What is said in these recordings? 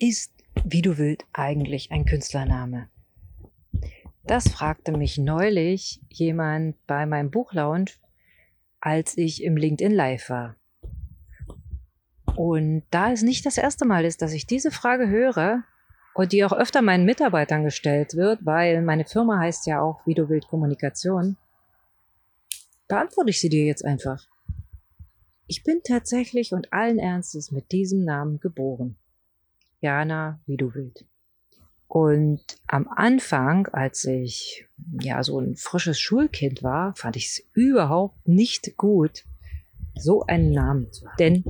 Ist wie du willst eigentlich ein Künstlername? Das fragte mich neulich jemand bei meinem Buchlaunch, als ich im LinkedIn Live war. Und da es nicht das erste Mal ist, dass ich diese Frage höre und die auch öfter meinen Mitarbeitern gestellt wird, weil meine Firma heißt ja auch Wie du willst Kommunikation, beantworte ich sie dir jetzt einfach. Ich bin tatsächlich und allen Ernstes mit diesem Namen geboren. Jana, wie du willst. Und am Anfang, als ich ja so ein frisches Schulkind war, fand ich es überhaupt nicht gut, so einen Namen zu haben. Denn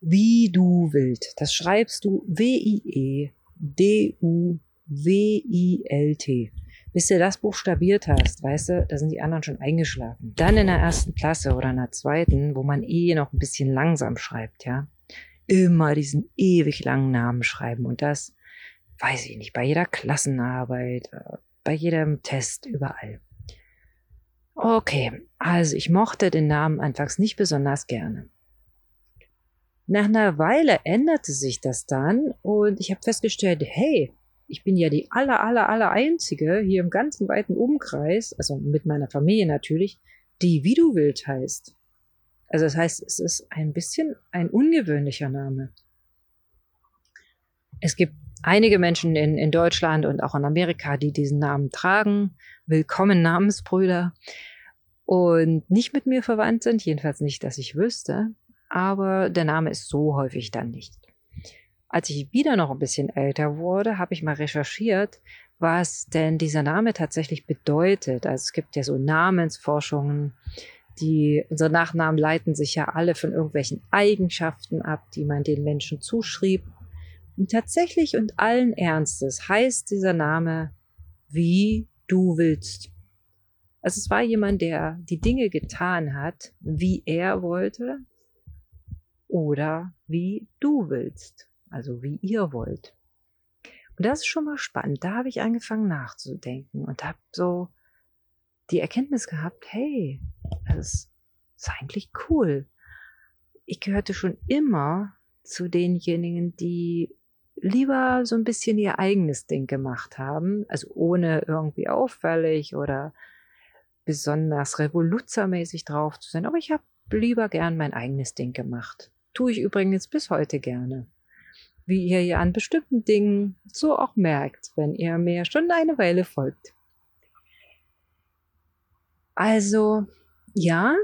wie du willst, das schreibst du W-I-E-D-U-W-I-L-T. Bis du das buchstabiert hast, weißt du, da sind die anderen schon eingeschlafen. Dann in der ersten Klasse oder in der zweiten, wo man eh noch ein bisschen langsam schreibt, ja. Immer diesen ewig langen Namen schreiben und das, weiß ich nicht, bei jeder Klassenarbeit, äh, bei jedem Test, überall. Okay, also ich mochte den Namen anfangs nicht besonders gerne. Nach einer Weile änderte sich das dann und ich habe festgestellt, hey, ich bin ja die aller, aller, aller einzige hier im ganzen weiten Umkreis, also mit meiner Familie natürlich, die wie du willst heißt. Also das heißt, es ist ein bisschen ein ungewöhnlicher Name. Es gibt einige Menschen in, in Deutschland und auch in Amerika, die diesen Namen tragen. Willkommen Namensbrüder. Und nicht mit mir verwandt sind, jedenfalls nicht, dass ich wüsste. Aber der Name ist so häufig dann nicht. Als ich wieder noch ein bisschen älter wurde, habe ich mal recherchiert, was denn dieser Name tatsächlich bedeutet. Also es gibt ja so Namensforschungen, die, unsere Nachnamen leiten sich ja alle von irgendwelchen Eigenschaften ab, die man den Menschen zuschrieb. Und tatsächlich und allen Ernstes heißt dieser Name wie du willst. Also es war jemand, der die Dinge getan hat, wie er wollte oder wie du willst also wie ihr wollt. Und das ist schon mal spannend. Da habe ich angefangen nachzudenken und habe so die Erkenntnis gehabt, hey, das ist eigentlich cool. Ich gehörte schon immer zu denjenigen, die lieber so ein bisschen ihr eigenes Ding gemacht haben, also ohne irgendwie auffällig oder besonders revoluzermäßig drauf zu sein. Aber ich habe lieber gern mein eigenes Ding gemacht. Tue ich übrigens bis heute gerne wie ihr ja an bestimmten Dingen so auch merkt, wenn ihr mir schon eine Weile folgt. Also, ja,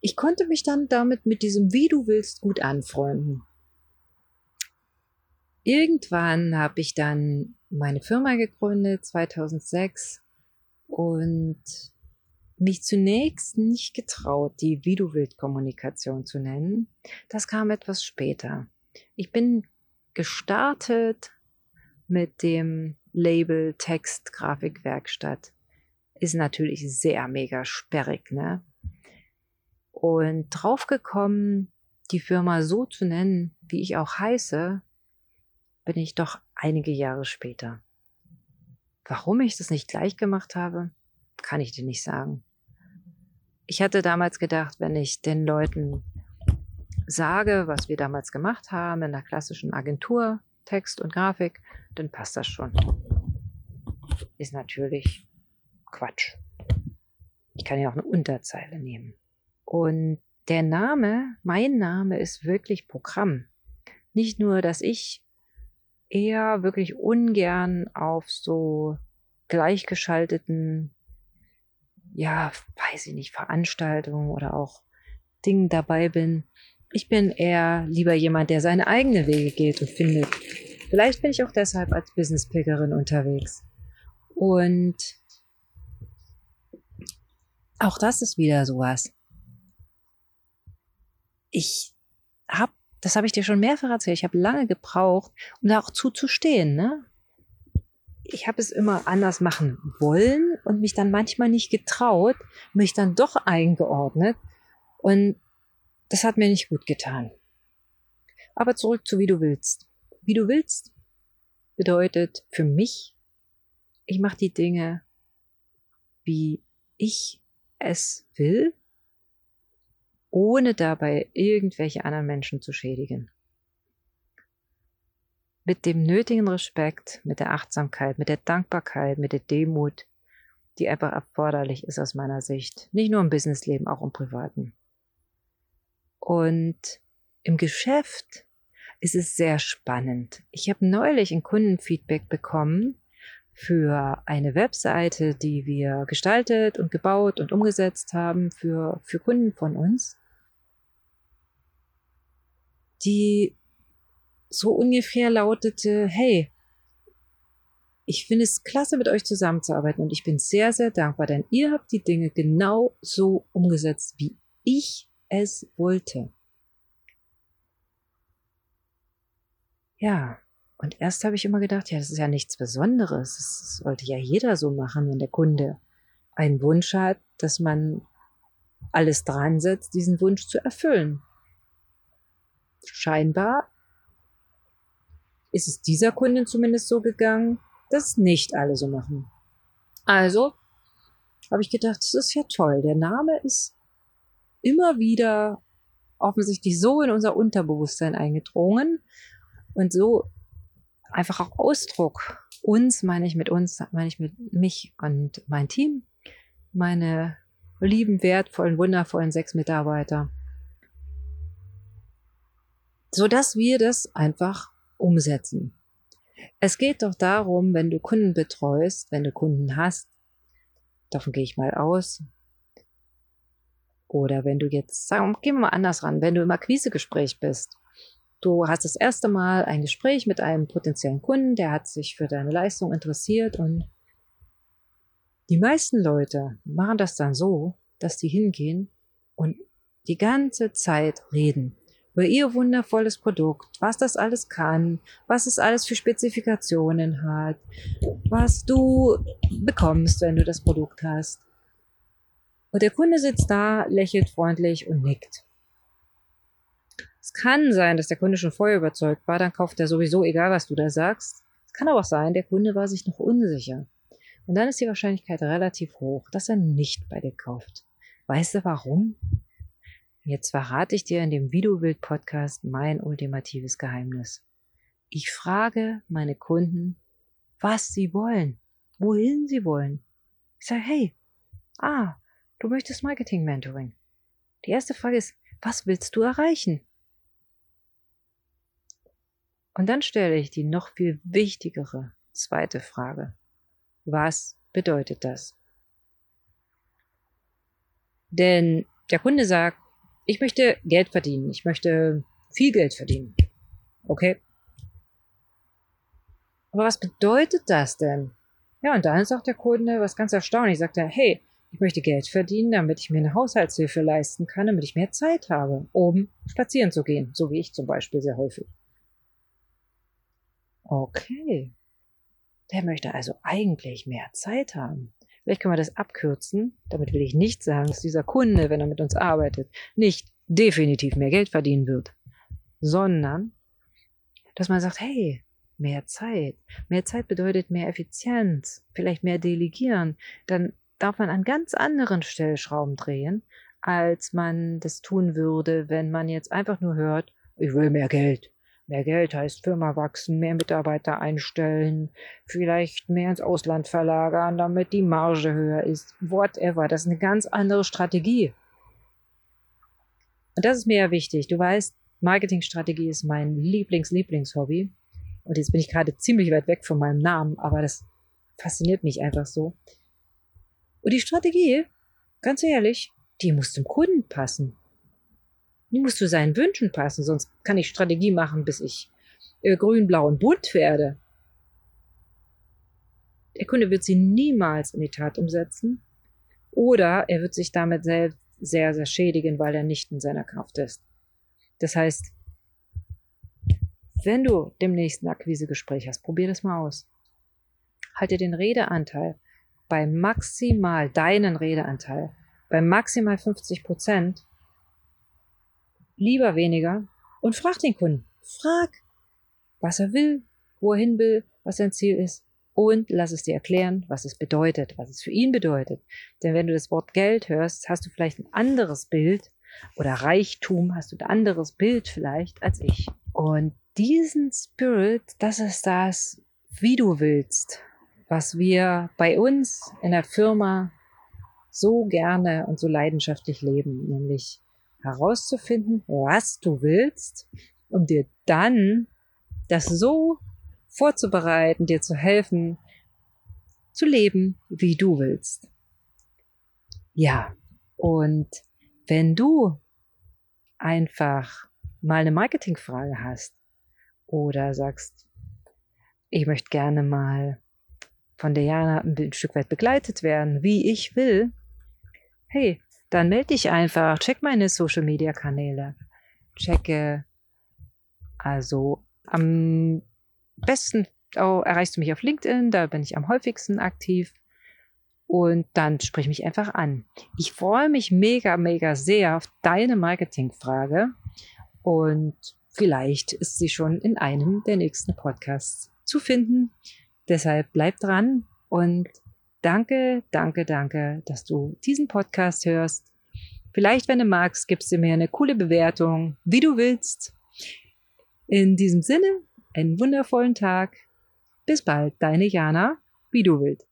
ich konnte mich dann damit mit diesem Wie du willst gut anfreunden. Irgendwann habe ich dann meine Firma gegründet, 2006, und mich zunächst nicht getraut, die Wie du willst Kommunikation zu nennen. Das kam etwas später. Ich bin gestartet mit dem Label Text Grafikwerkstatt. Ist natürlich sehr mega sperrig, ne? Und draufgekommen, die Firma so zu nennen, wie ich auch heiße, bin ich doch einige Jahre später. Warum ich das nicht gleich gemacht habe, kann ich dir nicht sagen. Ich hatte damals gedacht, wenn ich den Leuten sage, was wir damals gemacht haben in der klassischen Agentur, Text und Grafik, dann passt das schon. Ist natürlich Quatsch. Ich kann ja auch eine Unterzeile nehmen. Und der Name, mein Name ist wirklich Programm. Nicht nur, dass ich eher wirklich ungern auf so gleichgeschalteten, ja, weiß ich nicht, Veranstaltungen oder auch Dingen dabei bin, ich bin eher lieber jemand, der seine eigenen Wege geht und findet. Vielleicht bin ich auch deshalb als Business-Pickerin unterwegs. Und auch das ist wieder sowas. Ich habe, das habe ich dir schon mehrfach erzählt, ich habe lange gebraucht, um da auch zuzustehen. Ne? Ich habe es immer anders machen wollen und mich dann manchmal nicht getraut, mich dann doch eingeordnet. Und das hat mir nicht gut getan. Aber zurück zu wie du willst. Wie du willst bedeutet für mich, ich mache die Dinge, wie ich es will, ohne dabei irgendwelche anderen Menschen zu schädigen. mit dem nötigen Respekt, mit der Achtsamkeit, mit der Dankbarkeit, mit der Demut, die einfach erforderlich ist aus meiner Sicht. Nicht nur im Businessleben, auch im Privaten. Und im Geschäft ist es sehr spannend. Ich habe neulich ein Kundenfeedback bekommen für eine Webseite, die wir gestaltet und gebaut und umgesetzt haben für, für Kunden von uns, die so ungefähr lautete, hey, ich finde es klasse, mit euch zusammenzuarbeiten und ich bin sehr, sehr dankbar, denn ihr habt die Dinge genau so umgesetzt, wie ich es wollte. Ja, und erst habe ich immer gedacht, ja, das ist ja nichts Besonderes. Das sollte ja jeder so machen, wenn der Kunde einen Wunsch hat, dass man alles dran setzt, diesen Wunsch zu erfüllen. Scheinbar ist es dieser Kundin zumindest so gegangen, dass nicht alle so machen. Also habe ich gedacht, das ist ja toll. Der Name ist immer wieder offensichtlich so in unser Unterbewusstsein eingedrungen und so einfach auch Ausdruck. Uns meine ich mit uns, meine ich mit mich und mein Team, meine lieben, wertvollen, wundervollen sechs Mitarbeiter, so dass wir das einfach umsetzen. Es geht doch darum, wenn du Kunden betreust, wenn du Kunden hast, davon gehe ich mal aus, oder wenn du jetzt, sagen, wir mal anders ran, wenn du im Akquisegespräch bist, du hast das erste Mal ein Gespräch mit einem potenziellen Kunden, der hat sich für deine Leistung interessiert und die meisten Leute machen das dann so, dass die hingehen und die ganze Zeit reden über ihr wundervolles Produkt, was das alles kann, was es alles für Spezifikationen hat, was du bekommst, wenn du das Produkt hast. Und der Kunde sitzt da, lächelt freundlich und nickt. Es kann sein, dass der Kunde schon vorher überzeugt war, dann kauft er sowieso, egal was du da sagst. Es kann aber auch sein, der Kunde war sich noch unsicher. Und dann ist die Wahrscheinlichkeit relativ hoch, dass er nicht bei dir kauft. Weißt du warum? Jetzt verrate ich dir in dem Videobild-Podcast mein ultimatives Geheimnis. Ich frage meine Kunden, was sie wollen, wohin sie wollen. Ich sage, hey, ah, du möchtest Marketing-Mentoring. Die erste Frage ist, was willst du erreichen? Und dann stelle ich die noch viel wichtigere zweite Frage. Was bedeutet das? Denn der Kunde sagt, ich möchte Geld verdienen. Ich möchte viel Geld verdienen. Okay. Aber was bedeutet das denn? Ja, und dann sagt der Kunde was ganz erstaunlich. Sagt er, hey, ich möchte Geld verdienen, damit ich mir eine Haushaltshilfe leisten kann, damit ich mehr Zeit habe, um spazieren zu gehen. So wie ich zum Beispiel sehr häufig. Okay. Der möchte also eigentlich mehr Zeit haben. Vielleicht können wir das abkürzen. Damit will ich nicht sagen, dass dieser Kunde, wenn er mit uns arbeitet, nicht definitiv mehr Geld verdienen wird, sondern dass man sagt, hey, mehr Zeit. Mehr Zeit bedeutet mehr Effizienz, vielleicht mehr Delegieren. Dann darf man an ganz anderen Stellschrauben drehen, als man das tun würde, wenn man jetzt einfach nur hört, ich will mehr Geld. Mehr Geld heißt Firma wachsen, mehr Mitarbeiter einstellen, vielleicht mehr ins Ausland verlagern, damit die Marge höher ist. Whatever. Das ist eine ganz andere Strategie. Und das ist mir ja wichtig. Du weißt, Marketingstrategie ist mein Lieblings-Lieblingshobby. Und jetzt bin ich gerade ziemlich weit weg von meinem Namen, aber das fasziniert mich einfach so. Und die Strategie, ganz ehrlich, die muss zum Kunden passen. Muss zu seinen Wünschen passen, sonst kann ich Strategie machen, bis ich äh, grün, blau und bunt werde. Der Kunde wird sie niemals in die Tat umsetzen oder er wird sich damit selbst sehr, sehr schädigen, weil er nicht in seiner Kraft ist. Das heißt, wenn du demnächst ein Akquisegespräch hast, probier das mal aus. Halte den Redeanteil bei maximal deinen Redeanteil bei maximal 50 Prozent lieber weniger und frag den Kunden. Frag, was er will, wo er hin will, was sein Ziel ist und lass es dir erklären, was es bedeutet, was es für ihn bedeutet. Denn wenn du das Wort Geld hörst, hast du vielleicht ein anderes Bild oder Reichtum, hast du ein anderes Bild vielleicht als ich. Und diesen Spirit, das ist das, wie du willst, was wir bei uns in der Firma so gerne und so leidenschaftlich leben, nämlich herauszufinden, was du willst, um dir dann das so vorzubereiten, dir zu helfen, zu leben, wie du willst. Ja, und wenn du einfach mal eine Marketingfrage hast oder sagst, ich möchte gerne mal von der Jana ein Stück weit begleitet werden, wie ich will, hey, dann melde dich einfach, check meine Social Media Kanäle, checke also am besten oh, erreichst du mich auf LinkedIn, da bin ich am häufigsten aktiv. Und dann sprich mich einfach an. Ich freue mich mega, mega sehr auf deine Marketingfrage. Und vielleicht ist sie schon in einem der nächsten Podcasts zu finden. Deshalb bleib dran und danke, danke, danke, dass du diesen Podcast hörst. Vielleicht, wenn du magst, gibst du mir eine coole Bewertung, wie du willst. In diesem Sinne, einen wundervollen Tag. Bis bald, deine Jana, wie du willst.